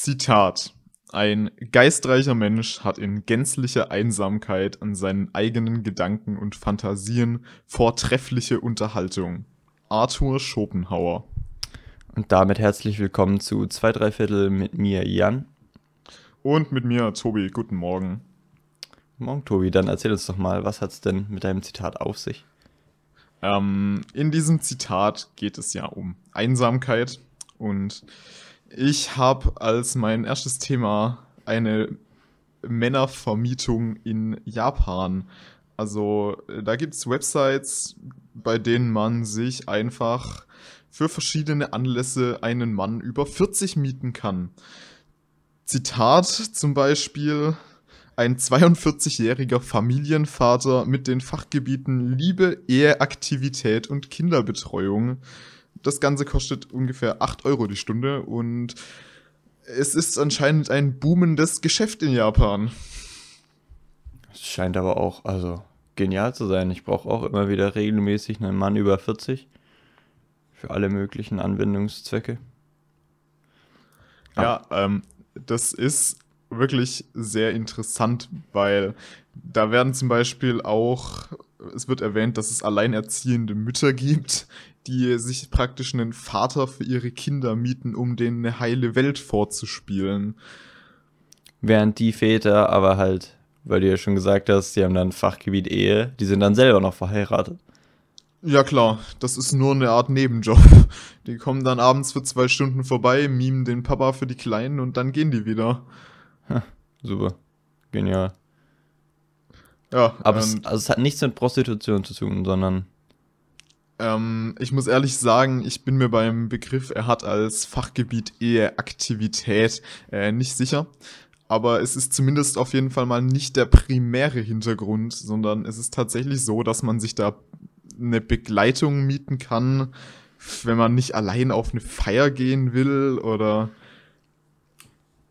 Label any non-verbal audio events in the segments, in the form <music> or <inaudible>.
Zitat. Ein geistreicher Mensch hat in gänzlicher Einsamkeit an seinen eigenen Gedanken und Fantasien vortreffliche Unterhaltung. Arthur Schopenhauer. Und damit herzlich willkommen zu zwei drei Viertel mit mir, Jan. Und mit mir, Tobi. Guten Morgen. Morgen, Tobi. Dann erzähl uns doch mal, was hat's denn mit deinem Zitat auf sich? Ähm, in diesem Zitat geht es ja um Einsamkeit und ich habe als mein erstes Thema eine Männervermietung in Japan. Also da gibt es Websites, bei denen man sich einfach für verschiedene Anlässe einen Mann über 40 mieten kann. Zitat zum Beispiel, ein 42-jähriger Familienvater mit den Fachgebieten Liebe, Eheaktivität und Kinderbetreuung das Ganze kostet ungefähr 8 Euro die Stunde und es ist anscheinend ein boomendes Geschäft in Japan. Es scheint aber auch, also genial zu sein. Ich brauche auch immer wieder regelmäßig einen Mann über 40 für alle möglichen Anwendungszwecke. Ja, ja ähm, das ist wirklich sehr interessant, weil da werden zum Beispiel auch, es wird erwähnt, dass es alleinerziehende Mütter gibt, die sich praktisch einen Vater für ihre Kinder mieten, um denen eine heile Welt vorzuspielen. Während die Väter aber halt, weil du ja schon gesagt hast, die haben dann Fachgebiet Ehe, die sind dann selber noch verheiratet. Ja klar, das ist nur eine Art Nebenjob. Die kommen dann abends für zwei Stunden vorbei, mimen den Papa für die Kleinen und dann gehen die wieder. Ha, super. Genial. Ja. Aber es, also es hat nichts mit Prostitution zu tun, sondern ähm, ich muss ehrlich sagen, ich bin mir beim Begriff, er hat als Fachgebiet Eheaktivität äh, nicht sicher. Aber es ist zumindest auf jeden Fall mal nicht der primäre Hintergrund, sondern es ist tatsächlich so, dass man sich da eine Begleitung mieten kann, wenn man nicht allein auf eine Feier gehen will oder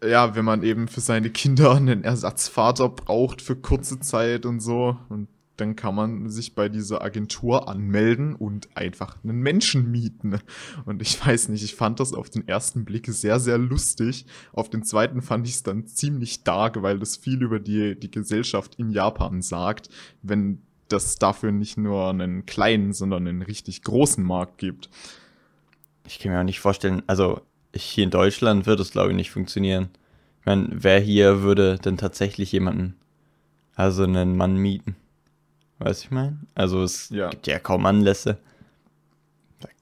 ja, wenn man eben für seine Kinder einen Ersatzvater braucht für kurze Zeit und so. Und dann kann man sich bei dieser Agentur anmelden und einfach einen Menschen mieten. Und ich weiß nicht, ich fand das auf den ersten Blick sehr, sehr lustig. Auf den zweiten fand ich es dann ziemlich dark, weil das viel über die, die Gesellschaft in Japan sagt, wenn das dafür nicht nur einen kleinen, sondern einen richtig großen Markt gibt. Ich kann mir auch nicht vorstellen, also hier in Deutschland wird es, glaube ich, nicht funktionieren. Ich meine, wer hier würde denn tatsächlich jemanden, also einen Mann mieten? Weißt du, ich meine? Also es ja. gibt ja kaum Anlässe.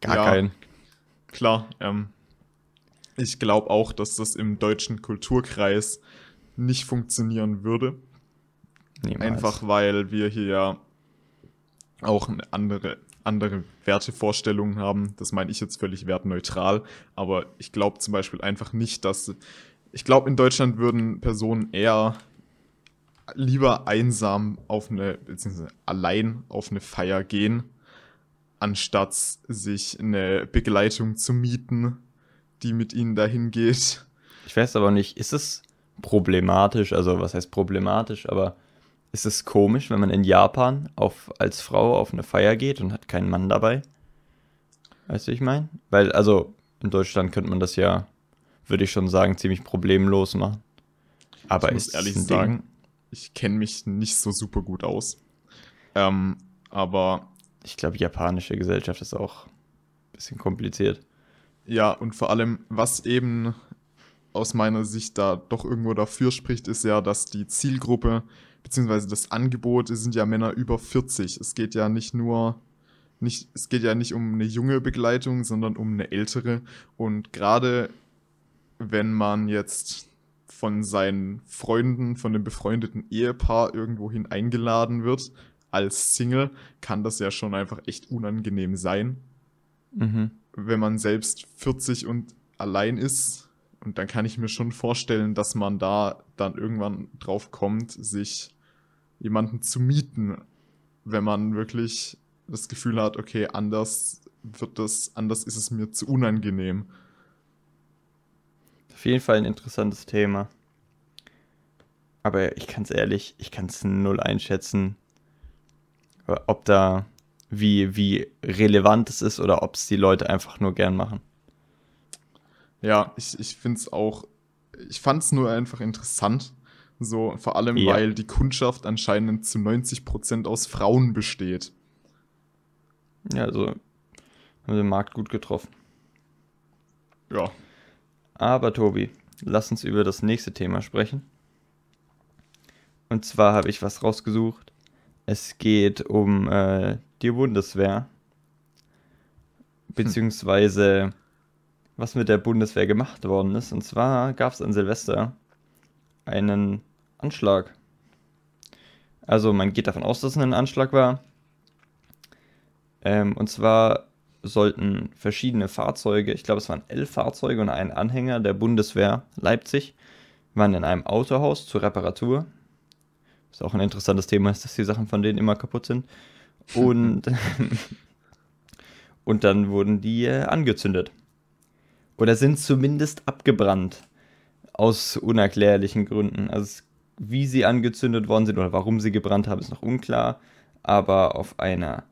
Gar ja, keinen. Klar, ähm, ich glaube auch, dass das im deutschen Kulturkreis nicht funktionieren würde. Niemals. Einfach weil wir hier ja auch eine andere, andere Wertevorstellungen haben. Das meine ich jetzt völlig wertneutral. Aber ich glaube zum Beispiel einfach nicht, dass. Ich glaube, in Deutschland würden Personen eher lieber einsam auf eine, beziehungsweise allein auf eine Feier gehen, anstatt sich eine Begleitung zu mieten, die mit ihnen dahin geht. Ich weiß aber nicht, ist es problematisch, also was heißt problematisch, aber ist es komisch, wenn man in Japan auf, als Frau auf eine Feier geht und hat keinen Mann dabei? Weißt du, ich meine? Weil, also, in Deutschland könnte man das ja, würde ich schon sagen, ziemlich problemlos machen. Aber ich muss ehrlich sagen, ich kenne mich nicht so super gut aus. Ähm, aber. Ich glaube, japanische Gesellschaft ist auch ein bisschen kompliziert. Ja, und vor allem, was eben aus meiner Sicht da doch irgendwo dafür spricht, ist ja, dass die Zielgruppe beziehungsweise das Angebot sind ja Männer über 40. Es geht ja nicht nur nicht, es geht ja nicht um eine junge Begleitung, sondern um eine ältere. Und gerade wenn man jetzt von seinen Freunden, von dem befreundeten Ehepaar irgendwohin eingeladen wird als Single, kann das ja schon einfach echt unangenehm sein. Mhm. Wenn man selbst 40 und allein ist. Und dann kann ich mir schon vorstellen, dass man da dann irgendwann drauf kommt, sich jemanden zu mieten, wenn man wirklich das Gefühl hat, okay, anders wird das, anders ist es mir zu unangenehm. Auf jeden Fall ein interessantes Thema. Aber ich kann es ehrlich, ich kann es null einschätzen, ob da, wie, wie relevant es ist oder ob es die Leute einfach nur gern machen. Ja, ich, ich finde es auch ich fand es nur einfach interessant. So, vor allem, Ja. weil die Kundschaft anscheinend zu 90% aus Frauen besteht. Ja, also haben wir den Markt gut getroffen. Ja. Aber Tobi, lass uns über das nächste Thema sprechen. Und zwar habe ich was rausgesucht. Es geht um äh, die Bundeswehr. Beziehungsweise was mit der Bundeswehr gemacht worden ist. Und zwar gab es an Silvester einen Anschlag. Also man geht davon aus, dass es ein Anschlag war. Ähm, und zwar sollten verschiedene Fahrzeuge, ich glaube es waren elf Fahrzeuge und ein Anhänger der Bundeswehr Leipzig, waren in einem Autohaus zur Reparatur. Ist auch ein interessantes Thema, ist, dass die Sachen von denen immer kaputt sind. Und, <laughs> und dann wurden die äh, angezündet. Oder sind zumindest abgebrannt. Aus unerklärlichen Gründen. Also wie sie angezündet worden sind oder warum sie gebrannt haben, ist noch unklar. Aber auf einer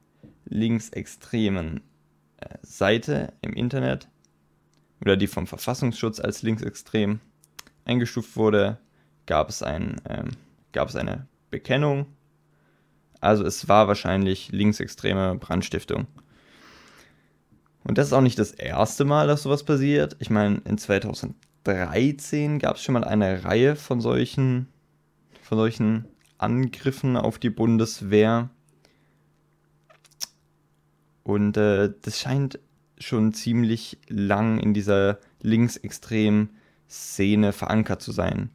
linksextremen äh, Seite im Internet oder die vom Verfassungsschutz als linksextrem eingestuft wurde, gab es, ein, ähm, gab es eine Bekennung. Also es war wahrscheinlich linksextreme Brandstiftung. Und das ist auch nicht das erste Mal, dass sowas passiert. Ich meine, in 2013 gab es schon mal eine Reihe von solchen, von solchen Angriffen auf die Bundeswehr. Und äh, das scheint schon ziemlich lang in dieser linksextremen Szene verankert zu sein.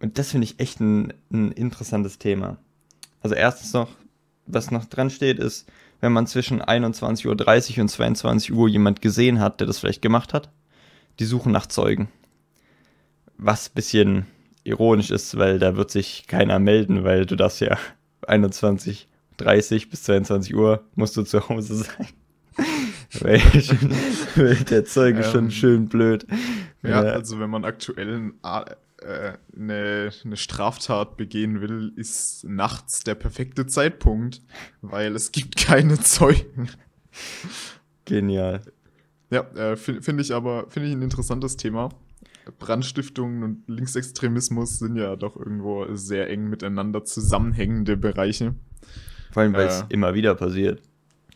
Und das finde ich echt ein, ein interessantes Thema. Also erstens noch, was noch dran steht, ist, wenn man zwischen 21.30 Uhr und 22 Uhr jemand gesehen hat, der das vielleicht gemacht hat, die suchen nach Zeugen. Was ein bisschen ironisch ist, weil da wird sich keiner melden, weil du darfst ja 21.30 bis 22 Uhr musst du zu Hause sein. <laughs> weil, schon, weil der Zeuge Ähm, schon schön blöd. Ja, Ja. also wenn man aktuell äh, eine, eine Straftat begehen will, ist nachts der perfekte Zeitpunkt, weil es gibt keine Zeugen. Genial. Ja, äh, finde find ich aber finde ich ein interessantes Thema. Brandstiftungen und Linksextremismus sind ja doch irgendwo sehr eng miteinander zusammenhängende Bereiche. Vor allem, weil es Äh. immer wieder passiert.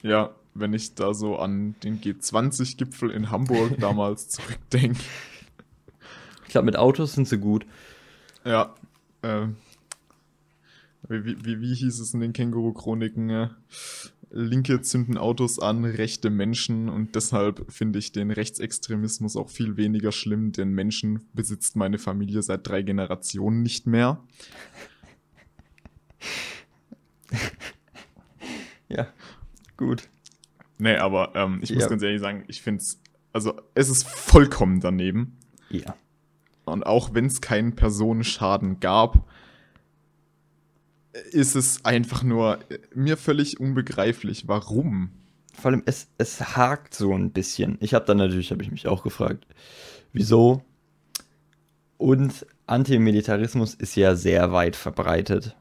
Ja, wenn ich da so an den G20-Gipfel in Hamburg <laughs> damals zurückdenke. Ich glaube, mit Autos sind sie gut. Ja, wie, wie- wie, wie hieß es in den Känguru-Chroniken? Linke zünden Autos an, rechte Menschen und deshalb finde ich den Rechtsextremismus auch viel weniger schlimm, denn Menschen besitzt meine Familie seit drei Generationen nicht mehr. <laughs> Ja, gut. Nee, aber ähm, ich muss Ja. ganz ehrlich sagen, ich finde es, also es ist vollkommen daneben. Ja. Und auch wenn es keinen Personenschaden gab, ist es einfach nur äh, mir völlig unbegreiflich, warum. Vor allem, es, es hakt so ein bisschen. Ich habe dann natürlich, habe ich mich auch gefragt, wieso? Und Antimilitarismus ist ja sehr weit verbreitet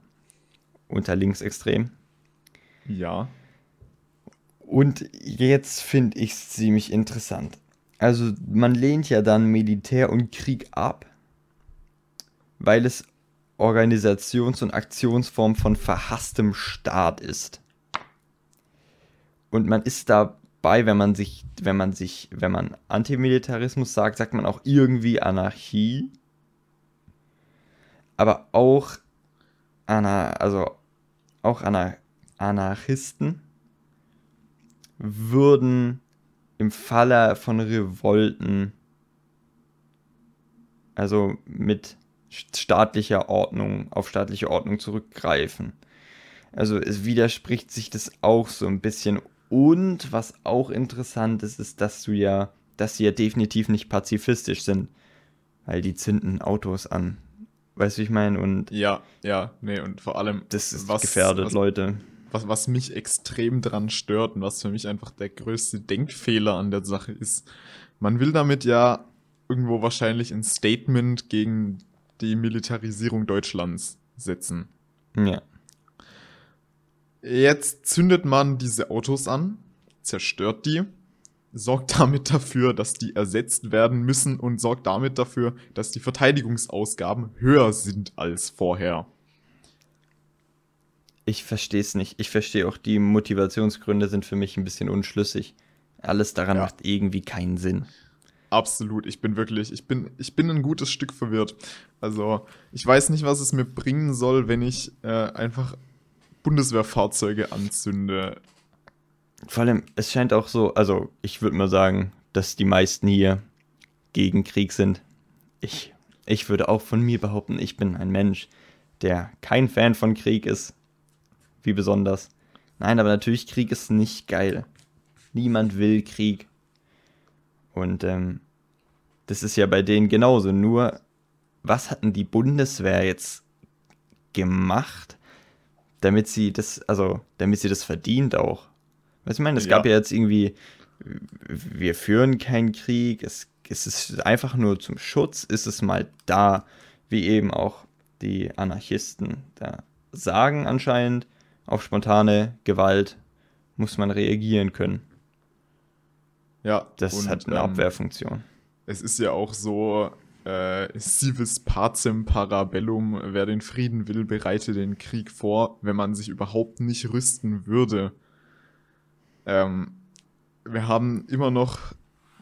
unter Linksextrem. Ja. Und jetzt finde ich es ziemlich interessant. Also man lehnt ja dann Militär und Krieg ab, weil es Organisations- und Aktionsform von verhasstem Staat ist. Und man ist dabei, wenn man sich, wenn man sich, wenn man Antimilitarismus sagt, sagt man auch irgendwie Anarchie, aber auch Ana, also auch Ana, Anarchisten würden im Falle von Revolten, also mit staatlicher Ordnung, auf staatliche Ordnung zurückgreifen. Also es widerspricht sich das auch so ein bisschen. Und was auch interessant ist, ist, dass du ja, dass sie ja definitiv nicht pazifistisch sind. Weil die zünden Autos an. Weißt du, wie ich meine? Und Ja, ja, nee, und vor allem, das ist was, gefährdet, was, Leute. was, was mich extrem dran stört und was für mich einfach der größte Denkfehler an der Sache ist, man will damit ja irgendwo wahrscheinlich ein Statement gegen die Militarisierung Deutschlands setzen. Ja. Jetzt zündet man diese Autos an, zerstört die sorgt <laughs> damit dafür, dass die ersetzt werden müssen und sorgt damit dafür, dass die Verteidigungsausgaben höher sind als vorher. Ich verstehe es nicht. Ich verstehe auch die Motivationsgründe sind für mich ein bisschen unschlüssig. Alles daran ja. macht irgendwie keinen Sinn. Absolut, ich bin wirklich, ich bin, ich bin ein gutes Stück verwirrt. Also, ich weiß nicht, was es mir bringen soll, wenn ich äh, einfach Bundeswehrfahrzeuge anzünde. Vor allem, es scheint auch so, also ich würde mal sagen, dass die meisten hier gegen Krieg sind. Ich, ich würde auch von mir behaupten, ich bin ein Mensch, der kein Fan von Krieg ist. Wie besonders. Nein, aber natürlich, Krieg ist nicht geil. Niemand will Krieg. Und ähm, das ist ja bei denen genauso. Nur, was hatten die Bundeswehr jetzt gemacht, damit sie das, also, damit sie das verdient auch? Weißt du, ich meine, es ja. gab ja jetzt irgendwie, wir führen keinen Krieg, es, es ist einfach nur zum Schutz, ist es mal da, wie eben auch die Anarchisten da sagen anscheinend, auf spontane Gewalt muss man reagieren können. Ja. Das und, hat eine ähm, Abwehrfunktion. Es ist ja auch so, äh, Civis pacem parabellum, wer den Frieden will, bereite den Krieg vor, wenn man sich überhaupt nicht rüsten würde. Ähm, wir haben immer noch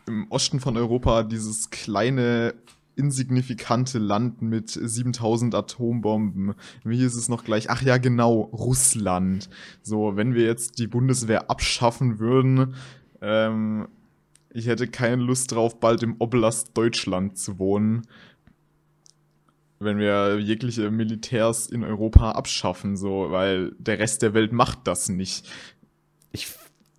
im Osten von Europa dieses kleine insignifikante Land mit 7000 Atombomben. Wie hieß es noch gleich? Ach ja, genau, Russland. So, wenn wir jetzt die Bundeswehr abschaffen würden, ähm, ich hätte keine Lust drauf, bald im Oblast Deutschland zu wohnen. Wenn wir jegliche Militärs in Europa abschaffen, so, weil der Rest der Welt macht das nicht. Ich,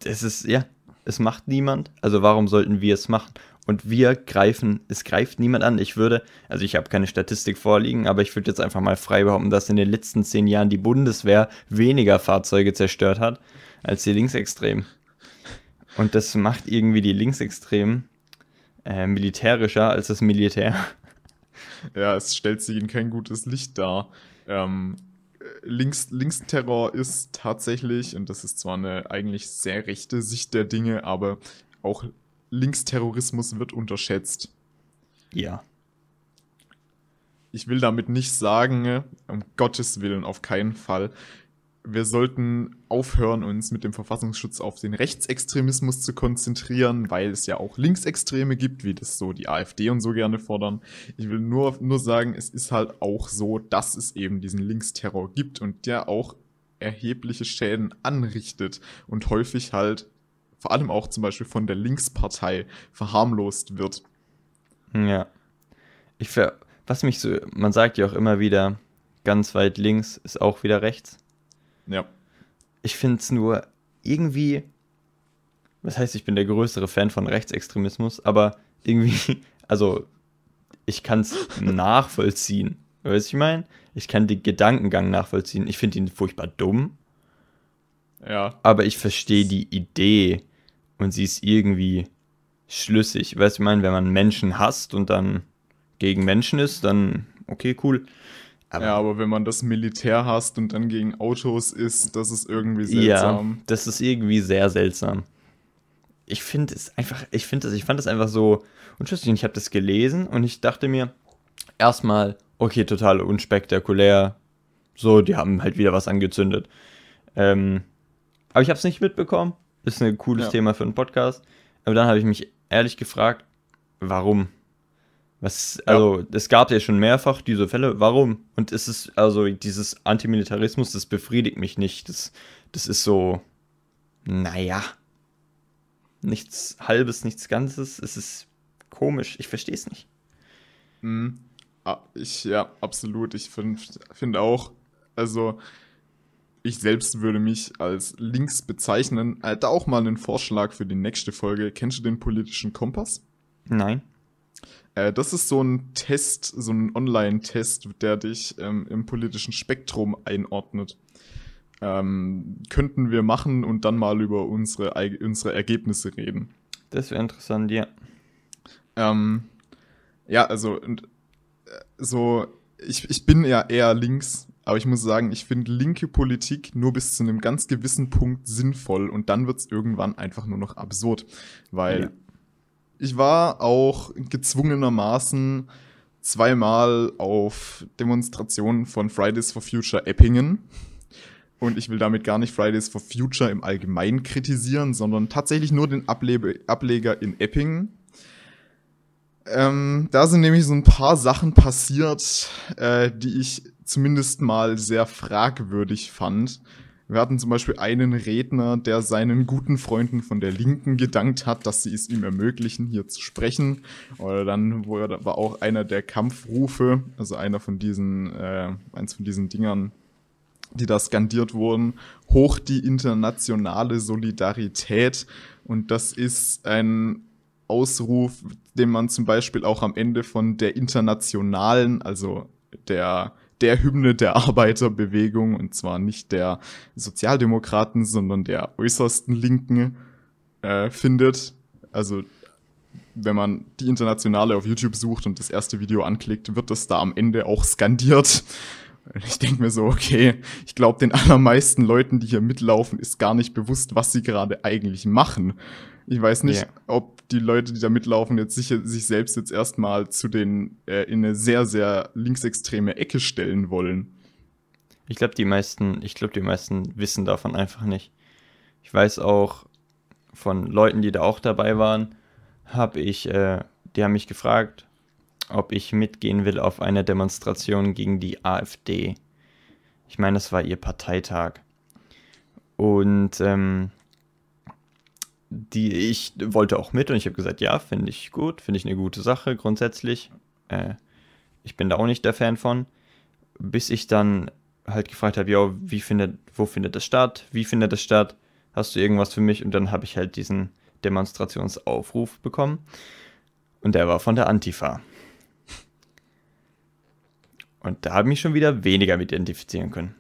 es ist, ja, es macht niemand. Also warum sollten wir es machen? Und wir greifen, es greift niemand an. Ich würde, also ich habe keine Statistik vorliegen, aber ich würde jetzt einfach mal frei behaupten, dass in den letzten zehn Jahren die Bundeswehr weniger Fahrzeuge zerstört hat als die Linksextremen. Und das macht irgendwie die Linksextremen äh, militärischer als das Militär. <laughs> Ja, es stellt sich in kein gutes Licht dar. Ähm, Links, Linksterror ist tatsächlich, und das ist zwar eine eigentlich sehr rechte Sicht der Dinge, aber auch Linksterrorismus wird unterschätzt. Ja. Ich will damit nicht sagen, um Gottes Willen auf keinen Fall, wir sollten aufhören, uns mit dem Verfassungsschutz auf den Rechtsextremismus zu konzentrieren, weil es ja auch Linksextreme gibt, wie das so die AfD und so gerne fordern. Ich will nur, nur sagen, es ist halt auch so, dass es eben diesen Linksterror gibt und der auch erhebliche Schäden anrichtet und häufig halt vor allem auch zum Beispiel von der Linkspartei verharmlost wird. Ja. Ich ver was mich so, man sagt ja auch immer wieder, ganz weit links ist auch wieder rechts. Ja. Ich finde es nur irgendwie, was heißt, ich bin der größere Fan von Rechtsextremismus, aber irgendwie, <laughs> also ich kann es nachvollziehen. Weißt du, ich meine? Ich kann den Gedankengang nachvollziehen. Ich finde ihn furchtbar dumm. Ja. Aber ich verstehe die Idee und sie ist irgendwie schlüssig. Weißt du, ich meine, wenn man Menschen hasst und dann gegen Menschen ist, dann okay, cool. Aber ja, aber wenn man das Militär hasst und dann gegen Autos ist, das ist irgendwie seltsam. Ja, das ist irgendwie sehr seltsam. Ich finde es einfach, ich finde das, ich fand das einfach so unschlüssig. Ich habe das gelesen und ich dachte mir erstmal, okay, total unspektakulär. So, die haben halt wieder was angezündet. Ähm, aber ich habe es nicht mitbekommen. Ist ein cooles ja. Thema für einen Podcast. Aber dann habe ich mich ehrlich gefragt, warum? Was, also, ja. es gab ja schon mehrfach diese Fälle. Warum? Und es ist, also, dieses Antimilitarismus, das befriedigt mich nicht. Das, das ist so, naja, nichts Halbes, nichts Ganzes. Es ist komisch. Ich verstehe es nicht. Mhm. Ah, ich, ja, absolut. Ich finde find auch, also, ich selbst würde mich als links bezeichnen. Da auch mal einen Vorschlag für die nächste Folge. Kennst du den politischen Kompass? Nein. Äh, das ist so ein Test, so ein Online-Test, der dich ähm, im politischen Spektrum einordnet. Ähm, könnten wir machen und dann mal über unsere, unsere Ergebnisse reden. Das wäre interessant, ja. Ähm, ja, also äh, so, ich, ich bin ja eher links, Aber ich muss sagen, ich finde linke Politik nur bis zu einem ganz gewissen Punkt sinnvoll und dann wird es irgendwann einfach nur noch absurd. Weil ja. Ich war auch gezwungenermaßen zweimal auf Demonstrationen von Fridays for Future Eppingen. Und ich will damit gar nicht Fridays for Future im Allgemeinen kritisieren, sondern tatsächlich nur den Able Ableger in Eppingen. Ähm, da sind nämlich so ein paar Sachen passiert, äh, die ich zumindest mal sehr fragwürdig fand. Wir hatten zum Beispiel einen Redner, der seinen guten Freunden von der Linken gedankt hat, dass sie es ihm ermöglichen, hier zu sprechen. Oder dann war auch einer der Kampfrufe, also einer von diesen, äh, eins von diesen Dingern, die da skandiert wurden, hoch die internationale Solidarität. Und das ist ein Ausruf, den man zum Beispiel auch am Ende von der internationalen, also der der Hymne der Arbeiterbewegung und zwar nicht der Sozialdemokraten, sondern der äußersten Linken äh, findet. Also wenn man die Internationale auf YouTube sucht und das erste Video anklickt, wird das da am Ende auch skandiert. Ich denke mir so, okay, ich glaube, den allermeisten Leuten, die hier mitlaufen, ist gar nicht bewusst, was sie gerade eigentlich machen. Ich weiß nicht, yeah. ob die Leute, die da mitlaufen, jetzt sicher, sich selbst jetzt erstmal zu den äh, in eine sehr, sehr linksextreme Ecke stellen wollen. Ich glaube, die meisten, ich glaube, die meisten wissen davon einfach nicht. Ich weiß auch von Leuten, die da auch dabei waren, habe ich, äh, die haben mich gefragt, ob ich mitgehen will auf eine Demonstration gegen die AfD. Ich meine, das war ihr Parteitag. Und ähm, die ich wollte auch mit und ich habe gesagt, ja, finde ich gut, finde ich eine gute Sache grundsätzlich. Äh, ich bin da auch nicht der Fan von, bis ich dann halt gefragt habe, ja, wie findet, wo findet das statt, wie findet das statt, hast du irgendwas für mich? Und dann habe ich halt diesen Demonstrationsaufruf bekommen und der war von der Antifa. Und da habe ich mich schon wieder weniger mit identifizieren können.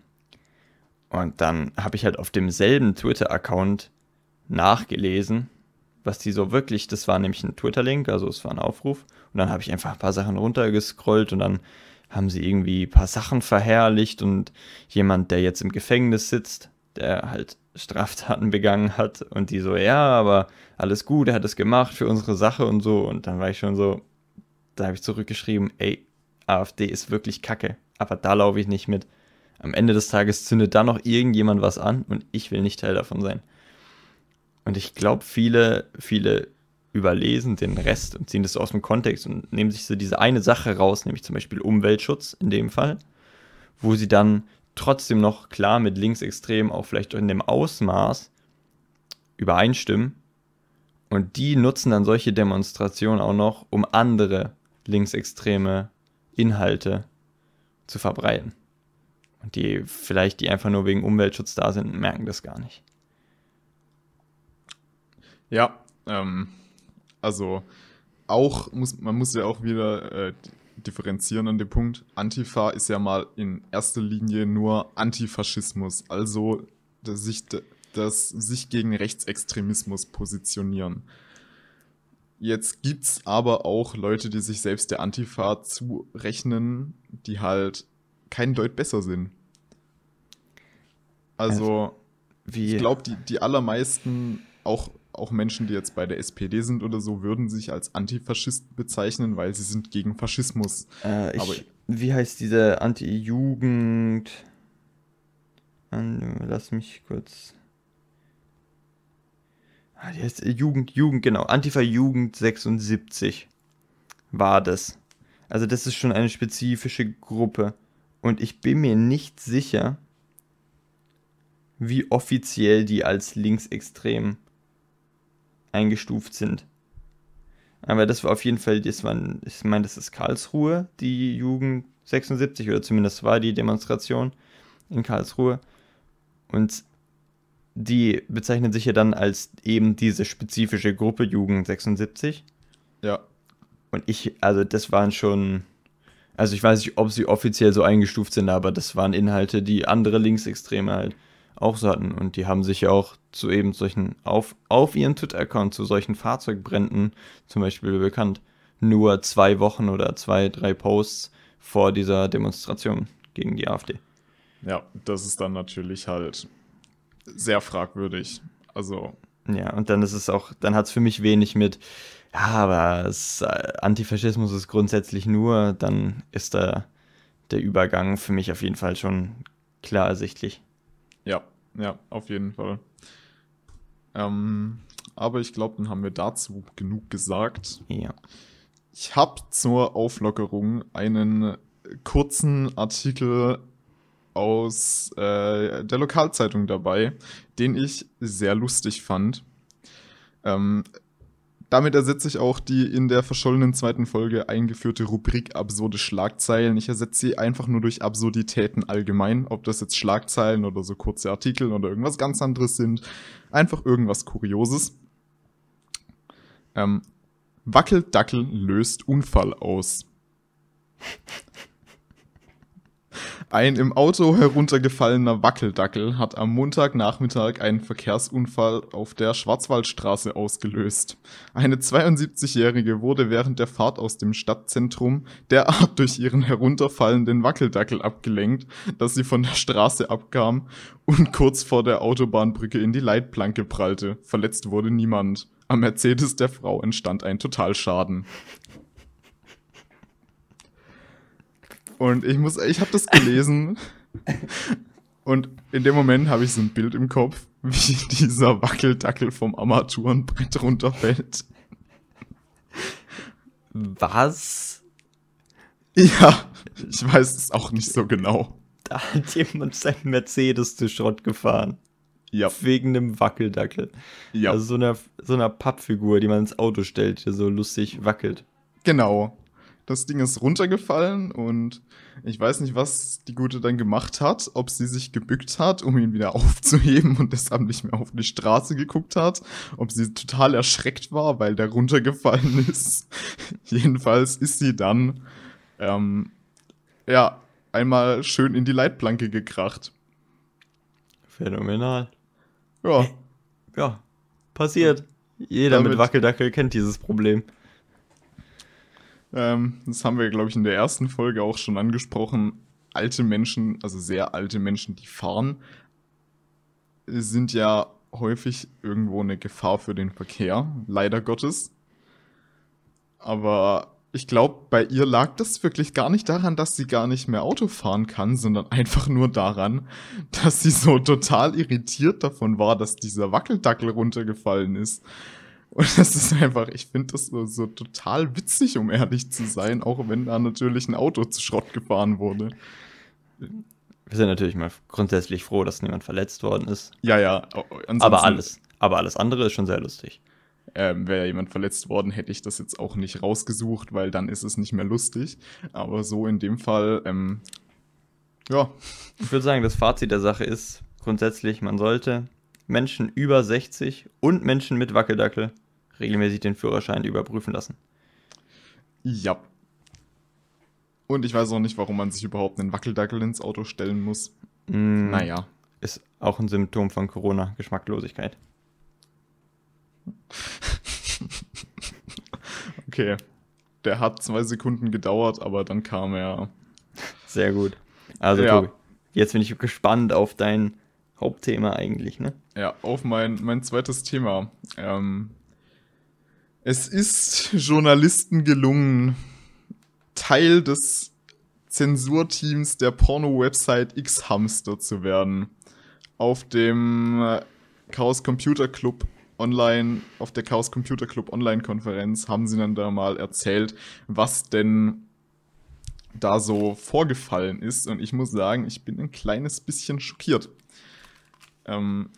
Und dann habe ich halt auf demselben Twitter-Account nachgelesen, was die so wirklich, das war nämlich ein Twitter-Link, also es war ein Aufruf. Und dann habe ich einfach ein paar Sachen runtergescrollt und dann haben sie irgendwie ein paar Sachen verherrlicht und jemand, der jetzt im Gefängnis sitzt, der halt Straftaten begangen hat und die so, ja, aber alles gut, er hat es gemacht für unsere Sache und so. Und dann war ich schon so, da habe ich zurückgeschrieben, ey, AfD ist wirklich kacke, aber da laufe ich nicht mit. Am Ende des Tages zündet da noch irgendjemand was an und ich will nicht Teil davon sein. Und ich glaube, viele, viele überlesen den Rest und ziehen das so aus dem Kontext und nehmen sich so diese eine Sache raus, nämlich zum Beispiel Umweltschutz in dem Fall, wo sie dann trotzdem noch klar mit Linksextremen auch vielleicht in dem Ausmaß übereinstimmen. Und die nutzen dann solche Demonstrationen auch noch, um andere linksextreme Inhalte zu verbreiten. Und die vielleicht, die einfach nur wegen Umweltschutz da sind, merken das gar nicht. Ja, ähm, also auch muss man muss ja auch wieder äh, differenzieren an dem Punkt. Antifa ist ja mal in erster Linie nur Antifaschismus, also das sich, das sich gegen Rechtsextremismus positionieren. Jetzt gibt's aber auch Leute, die sich selbst der Antifa zurechnen, die halt kein Deut besser sind. Also, also ich glaube, die, die allermeisten, auch auch Menschen, die jetzt bei der SPD sind oder so, würden sich als Antifaschisten bezeichnen, weil sie sind gegen Faschismus. Äh, ich, Aber, wie heißt diese Anti-Jugend? Lass mich kurz. Ah, die heißt Jugend, Jugend, genau. Antifa-Jugend 76 war das. Also das ist schon eine spezifische Gruppe. Und ich bin mir nicht sicher, wie offiziell die als linksextrem eingestuft sind. Aber das war auf jeden Fall, das war, ich meine, das ist Karlsruhe, die Jugend 76, oder zumindest war die Demonstration in Karlsruhe. Und die bezeichnen sich ja dann als eben diese spezifische Gruppe Jugend 76. Ja. Und ich, also das waren schon, also ich weiß nicht, ob sie offiziell so eingestuft sind, aber das waren Inhalte, die andere Linksextreme halt auch so hatten. Und die haben sich ja auch zu eben solchen, auf, auf ihren Twitter-Account zu solchen Fahrzeugbränden zum Beispiel bekannt. Nur zwei Wochen oder zwei, drei Posts vor dieser Demonstration gegen die AfD. ja, das ist dann natürlich halt sehr fragwürdig. Also. Ja, und dann ist es auch, dann hat es für mich wenig mit, ja, aber es, äh, Antifaschismus ist grundsätzlich nur, dann ist da der Übergang für mich auf jeden Fall schon klar ersichtlich. Ja, ja, auf jeden Fall. Ähm, aber ich glaube, dann haben wir dazu genug gesagt. Ja. Ich habe zur Auflockerung einen kurzen Artikel aus äh, der Lokalzeitung dabei, den ich sehr lustig fand. Ähm, damit ersetze ich auch die in der verschollenen zweiten Folge eingeführte Rubrik absurde Schlagzeilen. Ich ersetze sie einfach nur durch Absurditäten allgemein, ob das jetzt Schlagzeilen oder so kurze Artikel oder irgendwas ganz anderes sind. Einfach irgendwas Kurioses. Ähm, Wackeldackel löst Unfall aus. Ein im Auto heruntergefallener Wackeldackel hat am Montagnachmittag einen Verkehrsunfall auf der Schwarzwaldstraße ausgelöst. Eine 72-Jährige wurde während der Fahrt aus dem Stadtzentrum derart durch ihren herunterfallenden Wackeldackel abgelenkt, dass sie von der Straße abkam und kurz vor der Autobahnbrücke in die Leitplanke prallte. Verletzt wurde niemand. Am Mercedes der Frau entstand ein Totalschaden. Und ich muss, ich habe das gelesen und in dem Moment habe ich so ein Bild im Kopf, wie dieser Wackeldackel vom Armaturenbrett runterfällt. Was? Ja, ich weiß es auch nicht so genau. Da hat jemand sein Mercedes zu Schrott gefahren. Ja, Wegen einem Wackeldackel. ja, Also so einer, so einer Pappfigur, die man ins Auto stellt, die so lustig wackelt. genau. Das Ding ist runtergefallen und ich weiß nicht, was die Gute dann gemacht hat, ob sie sich gebückt hat, um ihn wieder <laughs> aufzuheben und deshalb nicht mehr auf die Straße geguckt hat, ob sie total erschreckt war, weil der runtergefallen <laughs> ist. Jedenfalls ist sie dann, ähm, ja, einmal schön in die Leitplanke gekracht. Phänomenal. Ja, Ja, passiert. Jeder mit Damit- Wackeldackel kennt dieses Problem. Ähm, das haben wir, glaube ich, in der ersten Folge auch schon angesprochen. Alte Menschen, also sehr alte Menschen, die fahren, sind ja häufig irgendwo eine Gefahr für den Verkehr, leider Gottes. Aber ich glaube, bei ihr lag das wirklich gar nicht daran, dass sie gar nicht mehr Auto fahren kann, sondern einfach nur daran, dass sie so total irritiert davon war, dass dieser Wackeldackel runtergefallen ist. Und das ist einfach, ich finde das so, so total witzig, um ehrlich zu sein, auch wenn da natürlich ein Auto zu Schrott gefahren wurde. Wir sind natürlich mal grundsätzlich froh, dass niemand verletzt worden ist. Ja, ja. Aber alles, aber alles andere ist schon sehr lustig. Ähm, Wäre jemand verletzt worden, hätte ich das jetzt auch nicht rausgesucht, weil dann ist es nicht mehr lustig. Aber so in dem Fall, ähm, ja, Ich würde sagen, das Fazit der Sache ist grundsätzlich, man sollte Menschen über 60 und Menschen mit Wackeldackel regelmäßig den Führerschein überprüfen lassen. ja. Und ich weiß auch nicht, warum man sich überhaupt einen Wackeldackel ins Auto stellen muss. Mm, Naja. Ist auch ein Symptom von Corona, Geschmacklosigkeit. <laughs> Okay. Der hat zwei Sekunden gedauert, aber dann kam er. Sehr gut. Also, Ja. Tobi, jetzt bin ich gespannt auf dein Hauptthema eigentlich, ne? Ja, auf mein, mein zweites Thema. Ähm, es ist Journalisten gelungen, Teil des Zensurteams der Porno-Website X-Hamster zu werden. Auf dem äh, Chaos Computer Club online, auf der Chaos Computer Club Online-Konferenz haben sie dann da mal erzählt, was denn da so vorgefallen ist. Und ich muss sagen, ich bin ein kleines bisschen schockiert. Ähm,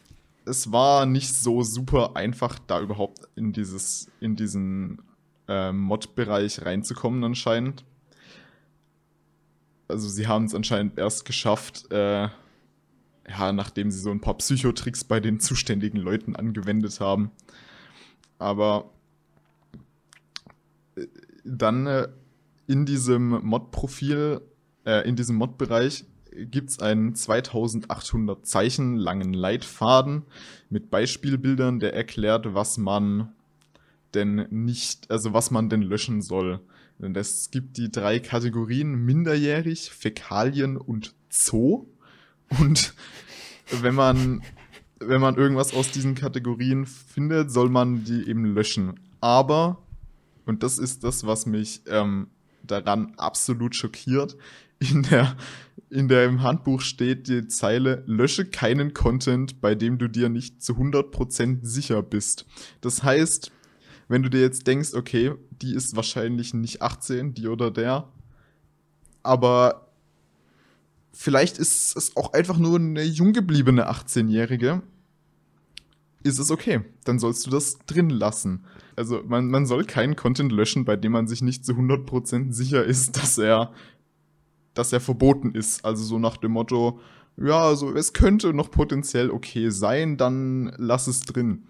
es war nicht so super einfach, da überhaupt in dieses, in diesen äh, Mod-Bereich reinzukommen anscheinend. Also sie haben es anscheinend erst geschafft, äh, ja, nachdem sie so ein paar Psychotricks bei den zuständigen Leuten angewendet haben. Aber äh, dann äh, in diesem Mod-Profil, äh, in diesem Mod-Bereich gibt es einen 2800 Zeichen langen Leitfaden mit Beispielbildern, der erklärt, was man denn nicht, also was man denn löschen soll. Denn es gibt die drei Kategorien Minderjährig, Fäkalien und Zoo. Und wenn man, wenn man irgendwas aus diesen Kategorien findet, soll man die eben löschen. Aber, und das ist das, was mich ähm, daran absolut schockiert, in der, in der im Handbuch steht die Zeile, lösche keinen Content, bei dem du dir nicht zu 100% sicher bist. Das heißt, wenn du dir jetzt denkst, okay, die ist wahrscheinlich nicht 18, die oder der, aber vielleicht ist es auch einfach nur eine jung gebliebene 18-Jährige, ist es okay. Dann sollst du das drin lassen. Also man, man soll keinen Content löschen, bei dem man sich nicht zu 100% sicher ist, dass er, dass er verboten ist. Also so nach dem Motto, ja, also es könnte noch potenziell okay sein, dann lass es drin.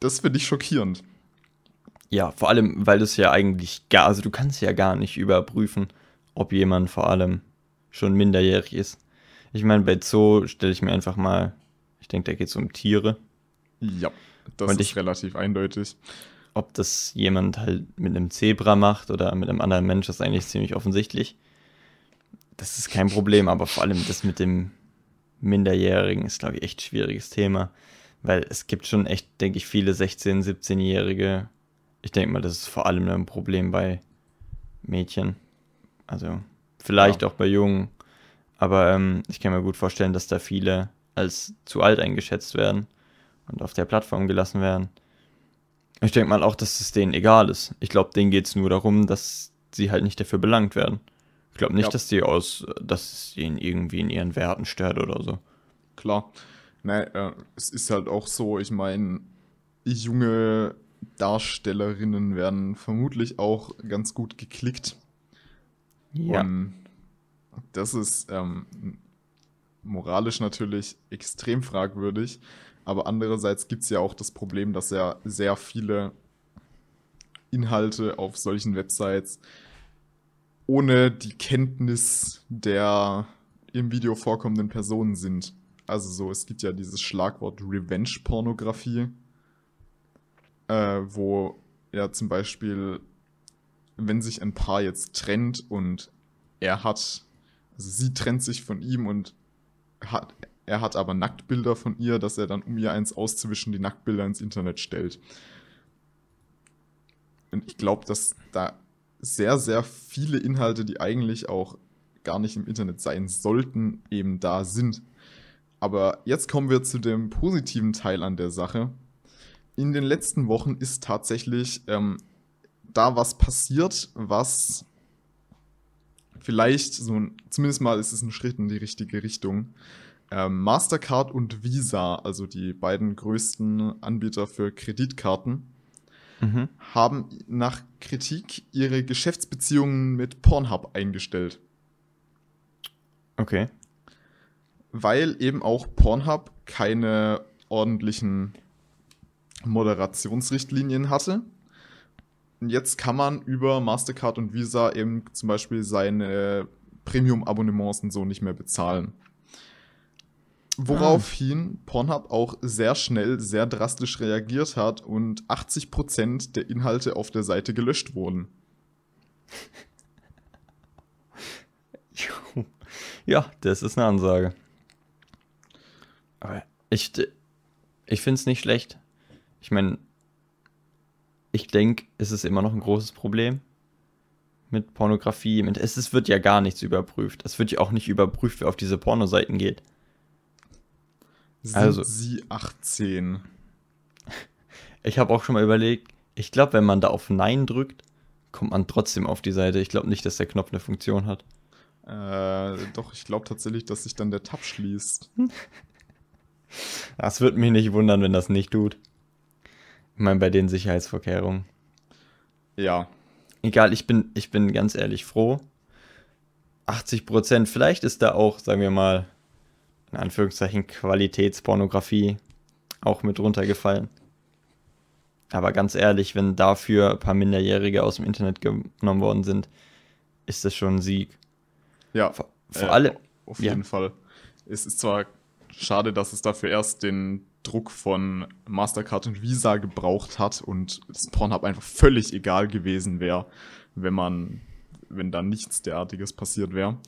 Das finde ich schockierend. Ja, vor allem, weil das ja eigentlich gar, also du kannst ja gar nicht überprüfen, ob jemand vor allem schon minderjährig ist. Ich meine, bei Zoo stelle ich mir einfach mal, ich denke, da geht es um Tiere. Ja, das Und ist ich, relativ eindeutig. Ob das jemand halt mit einem Zebra macht oder mit einem anderen Mensch, ist eigentlich ziemlich offensichtlich. Das ist kein Problem, aber vor allem das mit dem Minderjährigen ist, glaube ich, echt ein schwieriges Thema. Weil es gibt schon echt, denke ich, viele 16-, 17-Jährige. Ich denke mal, das ist vor allem ein Problem bei Mädchen. Also vielleicht ja. auch bei Jungen. Aber ähm, ich kann mir gut vorstellen, dass da viele als zu alt eingeschätzt werden und auf der Plattform gelassen werden. Ich denke mal auch, dass es denen egal ist. Ich glaube, denen geht es nur darum, dass sie halt nicht dafür belangt werden. Ich glaube nicht, ja. dass die aus, dass es ihnen irgendwie in ihren Werten stört oder so. Klar. Nein, äh, es ist halt auch so, ich meine, junge Darstellerinnen werden vermutlich auch ganz gut geklickt. Ja. Und das ist ähm, moralisch natürlich extrem fragwürdig. Aber andererseits gibt es ja auch das Problem, dass ja sehr viele Inhalte auf solchen Websites ohne die Kenntnis der im Video vorkommenden Personen sind. Also so, es gibt ja dieses Schlagwort Revenge-Pornografie, äh, wo ja zum Beispiel wenn sich ein Paar jetzt trennt und er hat, also sie trennt sich von ihm und hat, er hat aber Nacktbilder von ihr, dass er dann, um ihr eins auszuwischen, die Nacktbilder ins Internet stellt. Und ich glaube, dass da sehr, sehr viele Inhalte, die eigentlich auch gar nicht im Internet sein sollten, eben da sind. Aber jetzt kommen wir zu dem positiven Teil an der Sache. In den letzten Wochen ist tatsächlich ähm, da was passiert, was vielleicht so zumindest mal ist es ein Schritt in die richtige Richtung. Ähm, Mastercard und Visa, also die beiden größten Anbieter für Kreditkarten, mhm. haben nach Kritik ihre Geschäftsbeziehungen mit Pornhub eingestellt. Okay. Weil eben auch Pornhub keine ordentlichen Moderationsrichtlinien hatte und jetzt kann man über Mastercard und Visa eben zum Beispiel seine Premium-Abonnements und so nicht mehr bezahlen. Woraufhin Pornhub auch sehr schnell, sehr drastisch reagiert hat und 80% der Inhalte auf der Seite gelöscht wurden. <laughs> Ja, das ist eine Ansage. Aber ich, ich finde es nicht schlecht. Ich meine, ich denke, es ist immer noch ein großes Problem mit Pornografie. Es ist, wird ja gar nichts überprüft. Es wird ja auch nicht überprüft, wer auf diese Pornoseiten geht. Sind also, sie 18? <laughs> Ich habe auch schon mal überlegt, ich glaube, wenn man da auf Nein drückt, kommt man trotzdem auf die Seite. Ich glaube nicht, dass der Knopf eine Funktion hat. Äh, doch, ich glaube tatsächlich, dass sich dann der Tab schließt. <laughs> Das würde mich nicht wundern, wenn das nicht tut. Ich meine, bei den Sicherheitsvorkehrungen. Ja. Egal, ich bin, ich bin ganz ehrlich froh. 80 Prozent, vielleicht ist da auch, sagen wir mal, in Anführungszeichen Qualitätspornografie auch mit runtergefallen. Aber ganz ehrlich, wenn dafür ein paar Minderjährige aus dem Internet genommen worden sind, ist das schon ein Sieg. Ja, vor, vor äh, allem. Auf jeden ja. Fall. Es ist zwar schade, dass es dafür erst den Druck von Mastercard und Visa gebraucht hat und das Pornhub einfach völlig egal gewesen wäre, wenn man, wenn da nichts derartiges passiert wäre.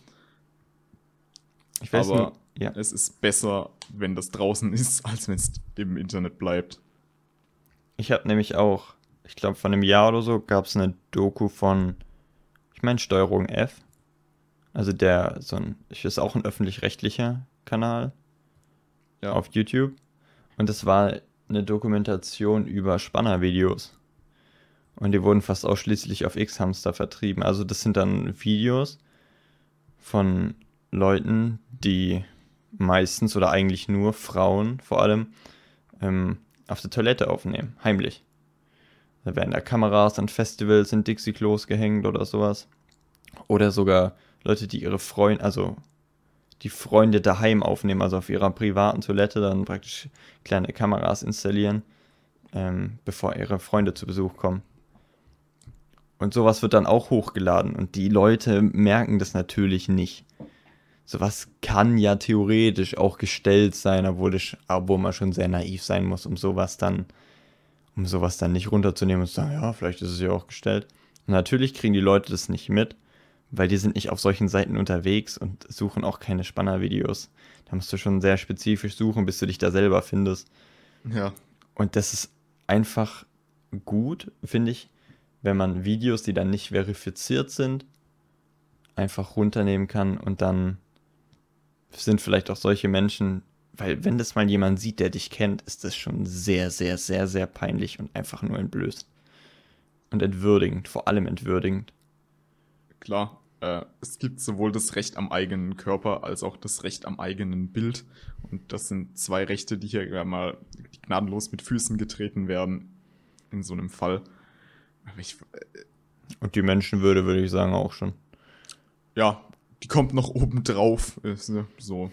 Ich weiß aber nur, ja. es ist besser, wenn das draußen ist, <laughs> als wenn es im Internet bleibt. Ich habe nämlich auch, ich glaube, vor einem Jahr oder so gab es eine Doku von, ich meine, Steuerung F. Also der, so ein, ist auch ein öffentlich-rechtlicher Kanal ja. auf YouTube. Und das war eine Dokumentation über Spannervideos. Und die wurden fast ausschließlich auf X-Hamster vertrieben. Also das sind dann Videos von Leuten, die meistens oder eigentlich nur Frauen vor allem ähm, auf der Toilette aufnehmen, heimlich. Da werden da Kameras an Festivals in Dixie-Klos gehängt oder sowas. Oder sogar Leute, die ihre Freunde, also die Freunde daheim aufnehmen, also auf ihrer privaten Toilette dann praktisch kleine Kameras installieren, ähm, bevor ihre Freunde zu Besuch kommen. Und sowas wird dann auch hochgeladen und die Leute merken das natürlich nicht. Sowas kann ja theoretisch auch gestellt sein, obwohl, ich, obwohl man schon sehr naiv sein muss, um sowas dann, um sowas dann nicht runterzunehmen und zu sagen, ja, vielleicht ist es ja auch gestellt. Und natürlich kriegen die Leute das nicht mit, weil die sind nicht auf solchen Seiten unterwegs und suchen auch keine Spannervideos. Da musst du schon sehr spezifisch suchen, bis du dich da selber findest. Ja. Und das ist einfach gut, finde ich, wenn man Videos, die dann nicht verifiziert sind, einfach runternehmen kann und dann sind vielleicht auch solche Menschen, weil wenn das mal jemand sieht, der dich kennt, ist das schon sehr, sehr, sehr, sehr peinlich und einfach nur entblößt. Und entwürdigend, vor allem entwürdigend. Klar, äh, es gibt sowohl das Recht am eigenen Körper als auch das Recht am eigenen Bild. Und das sind zwei Rechte, die hier mal gnadenlos mit Füßen getreten werden in so einem Fall. Ich, äh, Und die Menschenwürde würde ich sagen auch schon. Ja, die kommt noch oben drauf. So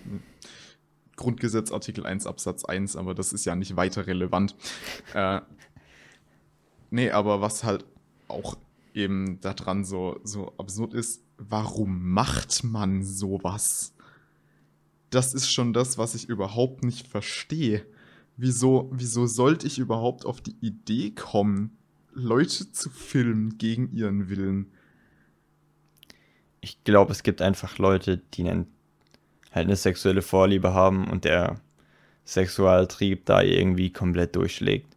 Grundgesetz Artikel 1 Absatz 1, aber das ist ja nicht weiter relevant. äh, nee, aber was halt auch eben daran so, so absurd ist, warum macht man sowas? Das ist schon das, was ich überhaupt nicht verstehe. Wieso, wieso sollte ich überhaupt auf die Idee kommen, Leute zu filmen gegen ihren Willen. Ich glaube, es gibt einfach Leute, die einen, halt eine sexuelle Vorliebe haben und der Sexualtrieb da irgendwie komplett durchschlägt.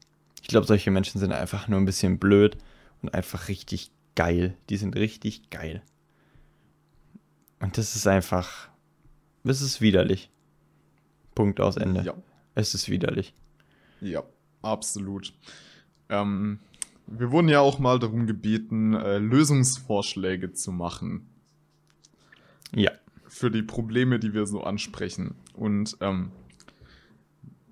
Ich glaube, solche Menschen sind einfach nur ein bisschen blöd und einfach richtig geil. Die sind richtig geil. Und das ist einfach. Es ist widerlich. Punkt aus Ende. Ja. Es ist widerlich. Ja, absolut. Ähm, wir wurden ja auch mal darum gebeten, äh, Lösungsvorschläge zu machen. Ja. Für die Probleme, die wir so ansprechen. Und ähm,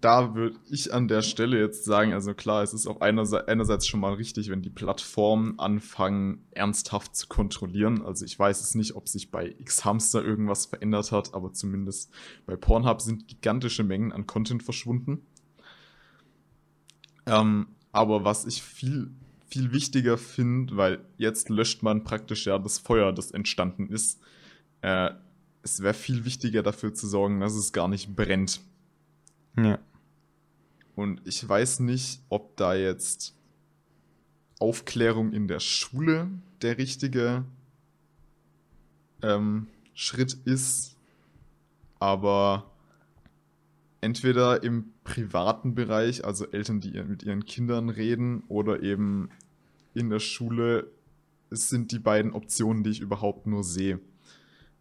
da würde ich an der Stelle jetzt sagen, also klar, es ist auch einerseits, schon mal richtig, wenn die Plattformen anfangen, ernsthaft zu kontrollieren. Also ich weiß es nicht, ob sich bei X-Hamster irgendwas verändert hat, aber zumindest bei Pornhub sind gigantische Mengen an Content verschwunden. Ähm, aber was ich viel viel wichtiger finde, weil jetzt löscht man praktisch ja das Feuer, das entstanden ist. Äh, es wäre viel wichtiger dafür zu sorgen, dass es gar nicht brennt. Ja. Und ich weiß nicht, ob da jetzt Aufklärung in der Schule der richtige ähm, Schritt ist, aber entweder im privaten Bereich, also Eltern, die mit ihren Kindern reden, oder eben in der Schule, es sind die beiden Optionen, die ich überhaupt nur sehe.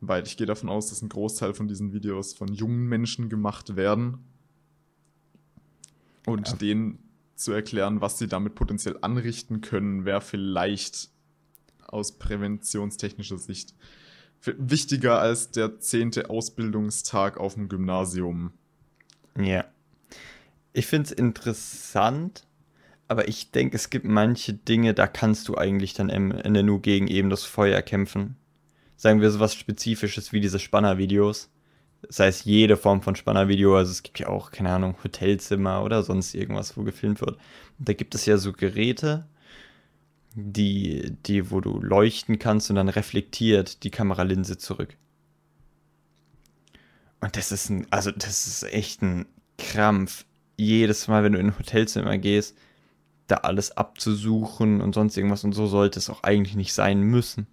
Weil ich gehe davon aus, dass ein Großteil von diesen Videos von jungen Menschen gemacht werden. Und ja. denen zu erklären, was sie damit potenziell anrichten können, wäre vielleicht aus präventionstechnischer Sicht wichtiger als der zehnte Ausbildungstag auf dem Gymnasium. Ja. Ich finde es interessant, aber ich denke, es gibt manche Dinge, da kannst du eigentlich dann am Ende nur gegen eben das Feuer kämpfen. Sagen wir so was Spezifisches wie diese Spannervideos. Das heißt, jede Form von Spannervideo, also es gibt ja auch, keine Ahnung, Hotelzimmer oder sonst irgendwas, wo gefilmt wird. da gibt es ja so Geräte, die, die, wo du leuchten kannst und dann reflektiert die Kameralinse zurück. Und das ist ein, also das ist echt ein Krampf. Jedes Mal, wenn du in ein Hotelzimmer gehst, da alles abzusuchen und sonst irgendwas und so sollte es auch eigentlich nicht sein müssen.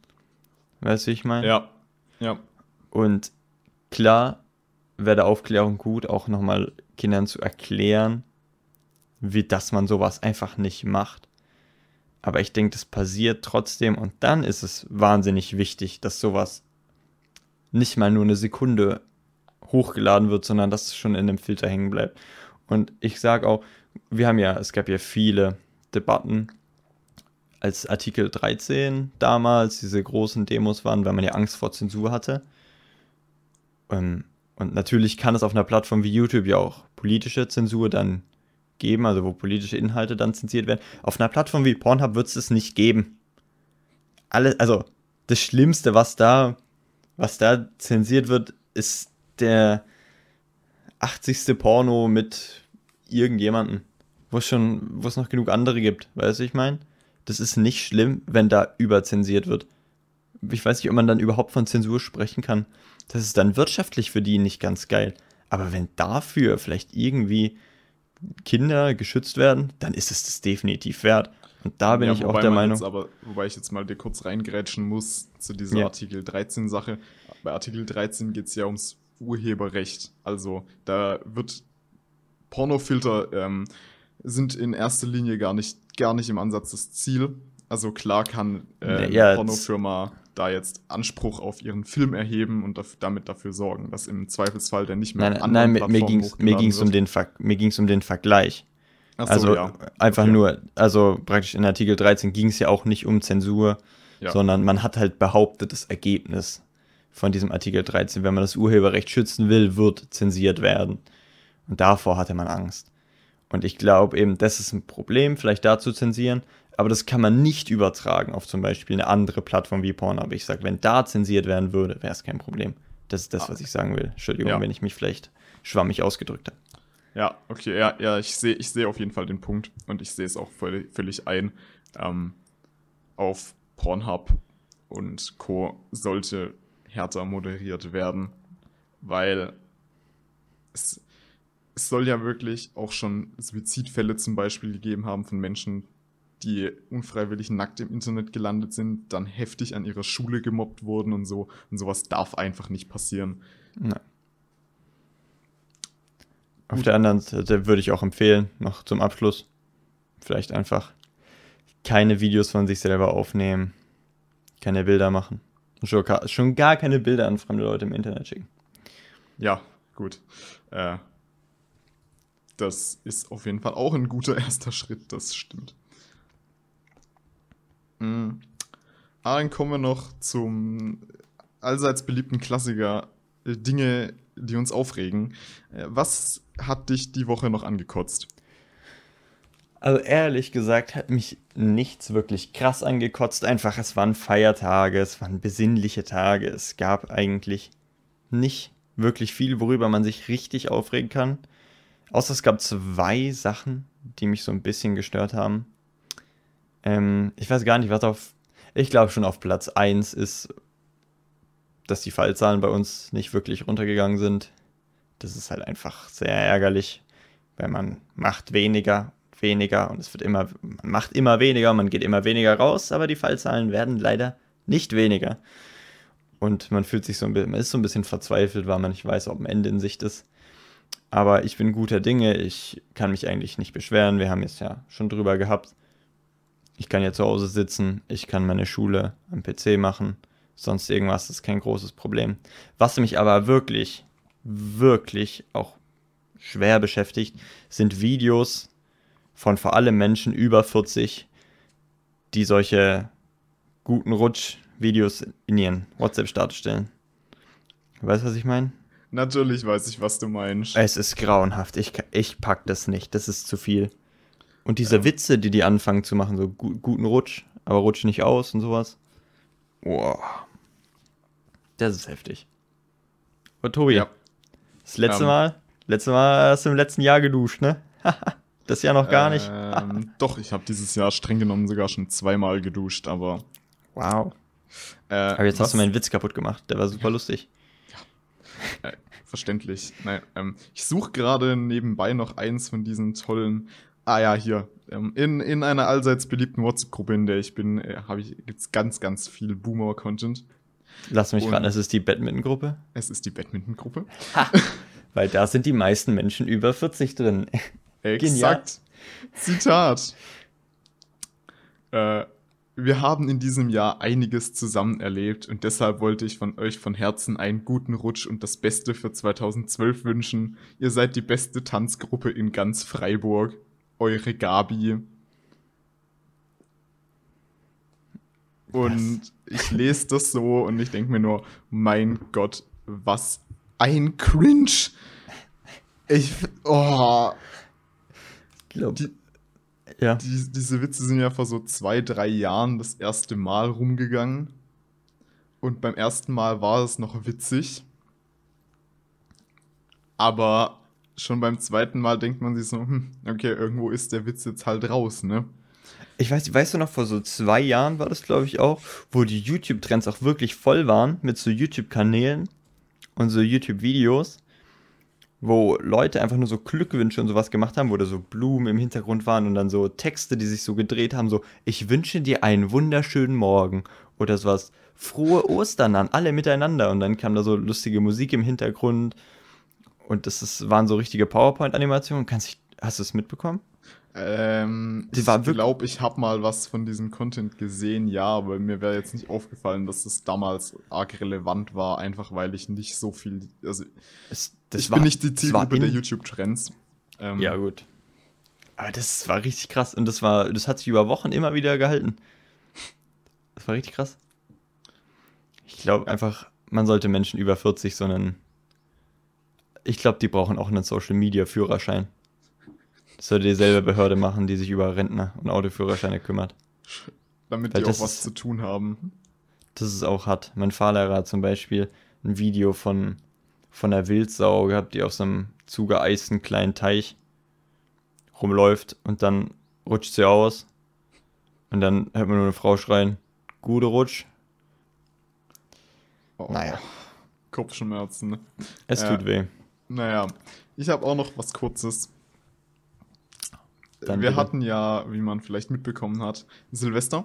Weißt du, wie ich meine? Ja. Ja. Und klar, wäre der Aufklärung gut, auch nochmal Kindern zu erklären, wie dass man sowas einfach nicht macht. Aber ich denke, das passiert trotzdem und dann ist es wahnsinnig wichtig, dass sowas nicht mal nur eine Sekunde hochgeladen wird, sondern dass es schon in dem Filter hängen bleibt. Und ich sage auch, wir haben ja, es gab ja viele Debatten, als Artikel 13 damals diese großen Demos waren, weil man ja Angst vor Zensur hatte. Ähm, und natürlich kann es auf einer Plattform wie YouTube ja auch politische Zensur dann geben, also wo politische Inhalte dann zensiert werden. Auf einer Plattform wie Pornhub wird es es nicht geben. Alle, also das Schlimmste, was da, was da zensiert wird, ist der 80. Porno mit irgendjemanden, wo es schon, wo es noch genug andere gibt, weißt du, ich meine? Das ist nicht schlimm, wenn da überzensiert wird. Ich weiß nicht, ob man dann überhaupt von Zensur sprechen kann. Das ist dann wirtschaftlich für die nicht ganz geil. Aber wenn dafür vielleicht irgendwie Kinder geschützt werden, dann ist es das definitiv wert. Und da bin ja, ich auch der Meinung. aber, wobei ich jetzt mal dir kurz reingrätschen muss zu dieser ja. Artikel 13 Sache. Bei Artikel 13 geht es ja ums Urheberrecht. Also da wird Pornofilter ähm, sind in erster Linie gar nicht, gar nicht im Ansatz das Ziel. Also klar kann äh, ja, eine Pornofirma da jetzt Anspruch auf ihren Film erheben und dafür, damit dafür sorgen, dass im Zweifelsfall der nicht mehr nein, nein, mir, mir ging's, mir ging's um den mir ging's um den Vergleich. So, also ja. einfach okay. nur, also praktisch in Artikel 13 ging es ja auch nicht um Zensur, ja. sondern man hat halt behauptet, das Ergebnis von diesem Artikel 13, wenn man das Urheberrecht schützen will, wird zensiert werden. Und davor hatte man Angst. Und ich glaube eben, das ist ein Problem, vielleicht da zu zensieren, aber das kann man nicht übertragen auf zum Beispiel eine andere Plattform wie Pornhub. Ich sage, wenn da zensiert werden würde, wäre es kein Problem. Das ist das, ah. was ich sagen will. Entschuldigung, ja. wenn ich mich vielleicht schwammig ausgedrückt habe. Ja, okay, ja, ja, ich sehe ich seh auf jeden Fall den Punkt und ich sehe es auch völlig, völlig ein. Ähm, auf Pornhub und Co. sollte härter moderiert werden, weil es, es soll ja wirklich auch schon Suizidfälle zum Beispiel gegeben haben von Menschen, die unfreiwillig nackt im Internet gelandet sind, dann heftig an ihrer Schule gemobbt wurden und so. Und sowas darf einfach nicht passieren. Nein. Auf der anderen Seite würde ich auch empfehlen, noch zum Abschluss, vielleicht einfach keine Videos von sich selber aufnehmen, keine Bilder machen. Schon, schon gar keine Bilder an fremde Leute im Internet schicken. Ja, gut. Äh, das ist auf jeden Fall auch ein guter <laughs> erster Schritt, das stimmt. Mhm. dann kommen wir noch zum allseits beliebten Klassiker äh, Dinge, die uns aufregen. Äh, was hat dich die Woche noch angekotzt? Also ehrlich gesagt hat mich nichts wirklich krass angekotzt. Einfach, es waren Feiertage, es waren besinnliche Tage. Es gab eigentlich nicht wirklich viel, worüber man sich richtig aufregen kann. Außer es gab zwei Sachen, die mich so ein bisschen gestört haben. Ähm, ich weiß gar nicht, was auf. Ich glaube schon auf Platz 1 ist, dass die Fallzahlen bei uns nicht wirklich runtergegangen sind. Das ist halt einfach sehr ärgerlich, weil man macht weniger, weniger und es wird immer, man macht immer weniger, man geht immer weniger raus, aber die Fallzahlen werden leider nicht weniger. Und man fühlt sich so ein bisschen, man ist so ein bisschen verzweifelt, weil man nicht weiß, ob ein Ende in Sicht ist. Aber ich bin guter Dinge, ich kann mich eigentlich nicht beschweren. Wir haben es ja schon drüber gehabt. Ich kann ja zu Hause sitzen, ich kann meine Schule am PC machen, sonst irgendwas ist kein großes Problem. Was mich aber wirklich, wirklich auch schwer beschäftigt, sind Videos von vor allem Menschen über 40, die solche guten Rutsch-Videos in ihren WhatsApp-Status stellen. Weißt du, was ich meine? Natürlich weiß ich, was du meinst. Es ist grauenhaft. Ich, ich pack das nicht. Das ist zu viel. Und diese ja. Witze, die die anfangen zu machen, so gu guten Rutsch, aber rutsch nicht aus und sowas. Boah. Das ist heftig. Und Tobi, ja. das letzte um, Mal, letzte Mal hast du im letzten Jahr geduscht, ne? <laughs> das Jahr noch gar nicht. ähm, <laughs> doch, ich habe dieses Jahr streng genommen sogar schon zweimal geduscht, aber. Wow. Äh, aber jetzt was? hast du meinen Witz kaputt gemacht. Der war super <laughs> lustig. Äh, verständlich. Nein, ähm, ich suche gerade nebenbei noch eins von diesen tollen Ah ja, hier. Ähm, in, in einer allseits beliebten WhatsApp-Gruppe, in der ich bin, äh, ich, gibt es ganz, ganz viel Boomer-Content. Lass mich raten, es ist die Badminton-Gruppe? Es ist die Badminton-Gruppe. Weil da sind die meisten Menschen über 40 drin. <laughs> Exakt. Zitat. Äh, wir haben in diesem Jahr einiges zusammen erlebt und deshalb wollte ich von euch von Herzen einen guten Rutsch und das Beste für 2012 wünschen. Ihr seid die beste Tanzgruppe in ganz Freiburg. Eure Gabi. Und was? ich lese das so und ich denke mir nur, mein Gott, was ein Cringe. Ich, oh. Ich glaube, die, ja. Die, diese Witze sind ja vor so zwei, drei Jahren das erste Mal rumgegangen. Und beim ersten Mal war es noch witzig. Aber schon beim zweiten Mal denkt man sich so, hm, okay, irgendwo ist der Witz jetzt halt raus, ne? Ich weiß, weißt du noch, vor so zwei Jahren war das, glaube ich, auch, wo die YouTube-Trends auch wirklich voll waren mit so YouTube-Kanälen und so YouTube-Videos wo Leute einfach nur so Glückwünsche und sowas gemacht haben, wo da so Blumen im Hintergrund waren und dann so Texte, die sich so gedreht haben, so ich wünsche dir einen wunderschönen Morgen oder sowas. Frohe Ostern an alle miteinander und dann kam da so lustige Musik im Hintergrund und das ist, waren so richtige PowerPoint-Animationen. hast du es mitbekommen? Ähm, ich glaube, ich habe mal was von diesem Content gesehen, ja, aber mir wäre jetzt nicht aufgefallen, dass es damals arg relevant war, einfach weil ich nicht so viel, also es, ich war, bin nicht die Zielgruppe der YouTube-Trends. Ähm, ja, gut. Aber das war richtig krass und das war, das hat sich über Wochen immer wieder gehalten. Das war richtig krass. Ich glaube einfach, man sollte Menschen über 40 so einen, ich glaube, die brauchen auch einen Social-Media-Führerschein. Das sollte dieselbe Behörde machen, die sich über Rentner und Autoführerscheine kümmert. Damit Weil die auch was ist, zu tun haben. Das ist auch hart. Mein Fahrlehrer hat zum Beispiel ein Video von, von einer Wildsau gehabt, die auf so einem zugeeisten kleinen Teich rumläuft und dann rutscht sie aus. Und dann hört man nur eine Frau schreien, gute Rutsch. Oh, naja. Kopfschmerzen. Ne? Es äh, tut weh. Naja, ich habe auch noch was Kurzes. Dann wir bitte. hatten ja, wie man vielleicht mitbekommen hat, Silvester.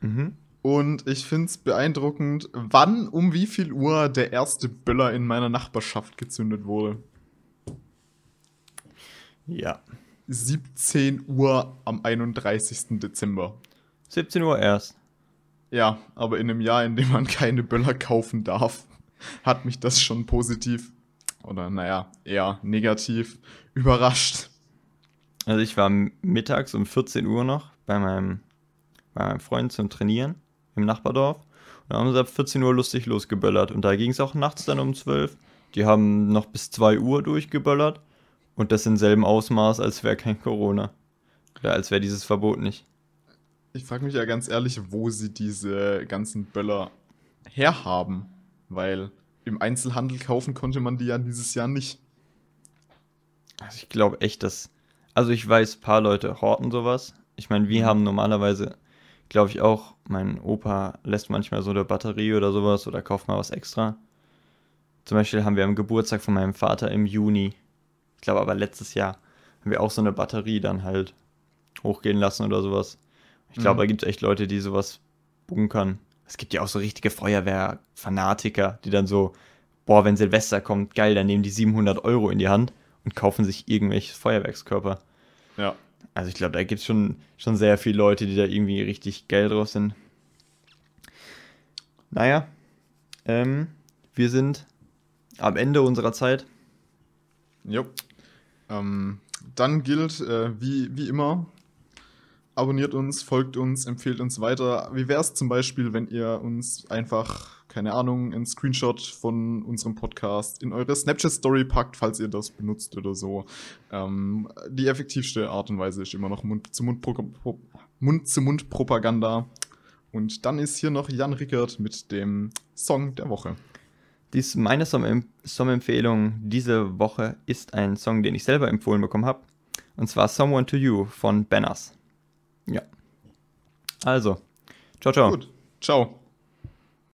Mhm. Und ich finde es beeindruckend, wann um wie viel Uhr der erste Böller in meiner Nachbarschaft gezündet wurde. Ja. 17 Uhr am 31. Dezember. 17 Uhr erst. Ja, aber in einem Jahr, in dem man keine Böller kaufen darf, hat mich das schon positiv oder naja, eher negativ überrascht. Also ich war mittags um 14 Uhr noch bei meinem, bei meinem Freund zum Trainieren im Nachbardorf. Und da haben sie ab 14 Uhr lustig losgeböllert. Und da ging es auch nachts dann um 12. Die haben noch bis 2 Uhr durchgeböllert. Und das in selben Ausmaß, als wäre kein Corona. Oder als wäre dieses Verbot nicht. Ich frage mich ja ganz ehrlich, wo sie diese ganzen Böller herhaben. Weil im Einzelhandel kaufen konnte man die ja dieses Jahr nicht. Also ich glaube echt, dass also ich weiß, ein paar Leute horten sowas. Ich meine, wir mhm. haben normalerweise, glaube ich auch, mein Opa lässt manchmal so eine Batterie oder sowas oder kauft mal was extra. Zum Beispiel haben wir am Geburtstag von meinem Vater im Juni, ich glaube aber letztes Jahr, haben wir auch so eine Batterie dann halt hochgehen lassen oder sowas. Ich glaube, mhm. da gibt es echt Leute, die sowas bunkern. Es gibt ja auch so richtige Feuerwehr-Fanatiker, die dann so, boah, wenn Silvester kommt, geil, dann nehmen die 700 Euro in die Hand und kaufen sich irgendwelche Feuerwerkskörper. Ja. Also ich glaube, da gibt es schon, schon sehr viele Leute, die da irgendwie richtig geil drauf sind. Naja, ähm, wir sind am Ende unserer Zeit. Jo. Ähm, dann gilt, äh, wie, wie immer, abonniert uns, folgt uns, empfehlt uns weiter. Wie wäre es zum Beispiel, wenn ihr uns einfach, keine Ahnung, einen Screenshot von unserem Podcast in eure Snapchat-Story packt, falls ihr das benutzt oder so. Ähm, die effektivste Art und Weise ist immer noch Mund-zu-Mund-Propaganda. Und dann ist hier noch Jan Rickert mit dem Song der Woche. Dies meine Song-Empfehlung diese Woche ist ein Song, den ich selber empfohlen bekommen habe. Und zwar Someone to You von Banners. Ja. Also, ciao, ciao. Gut, ciao.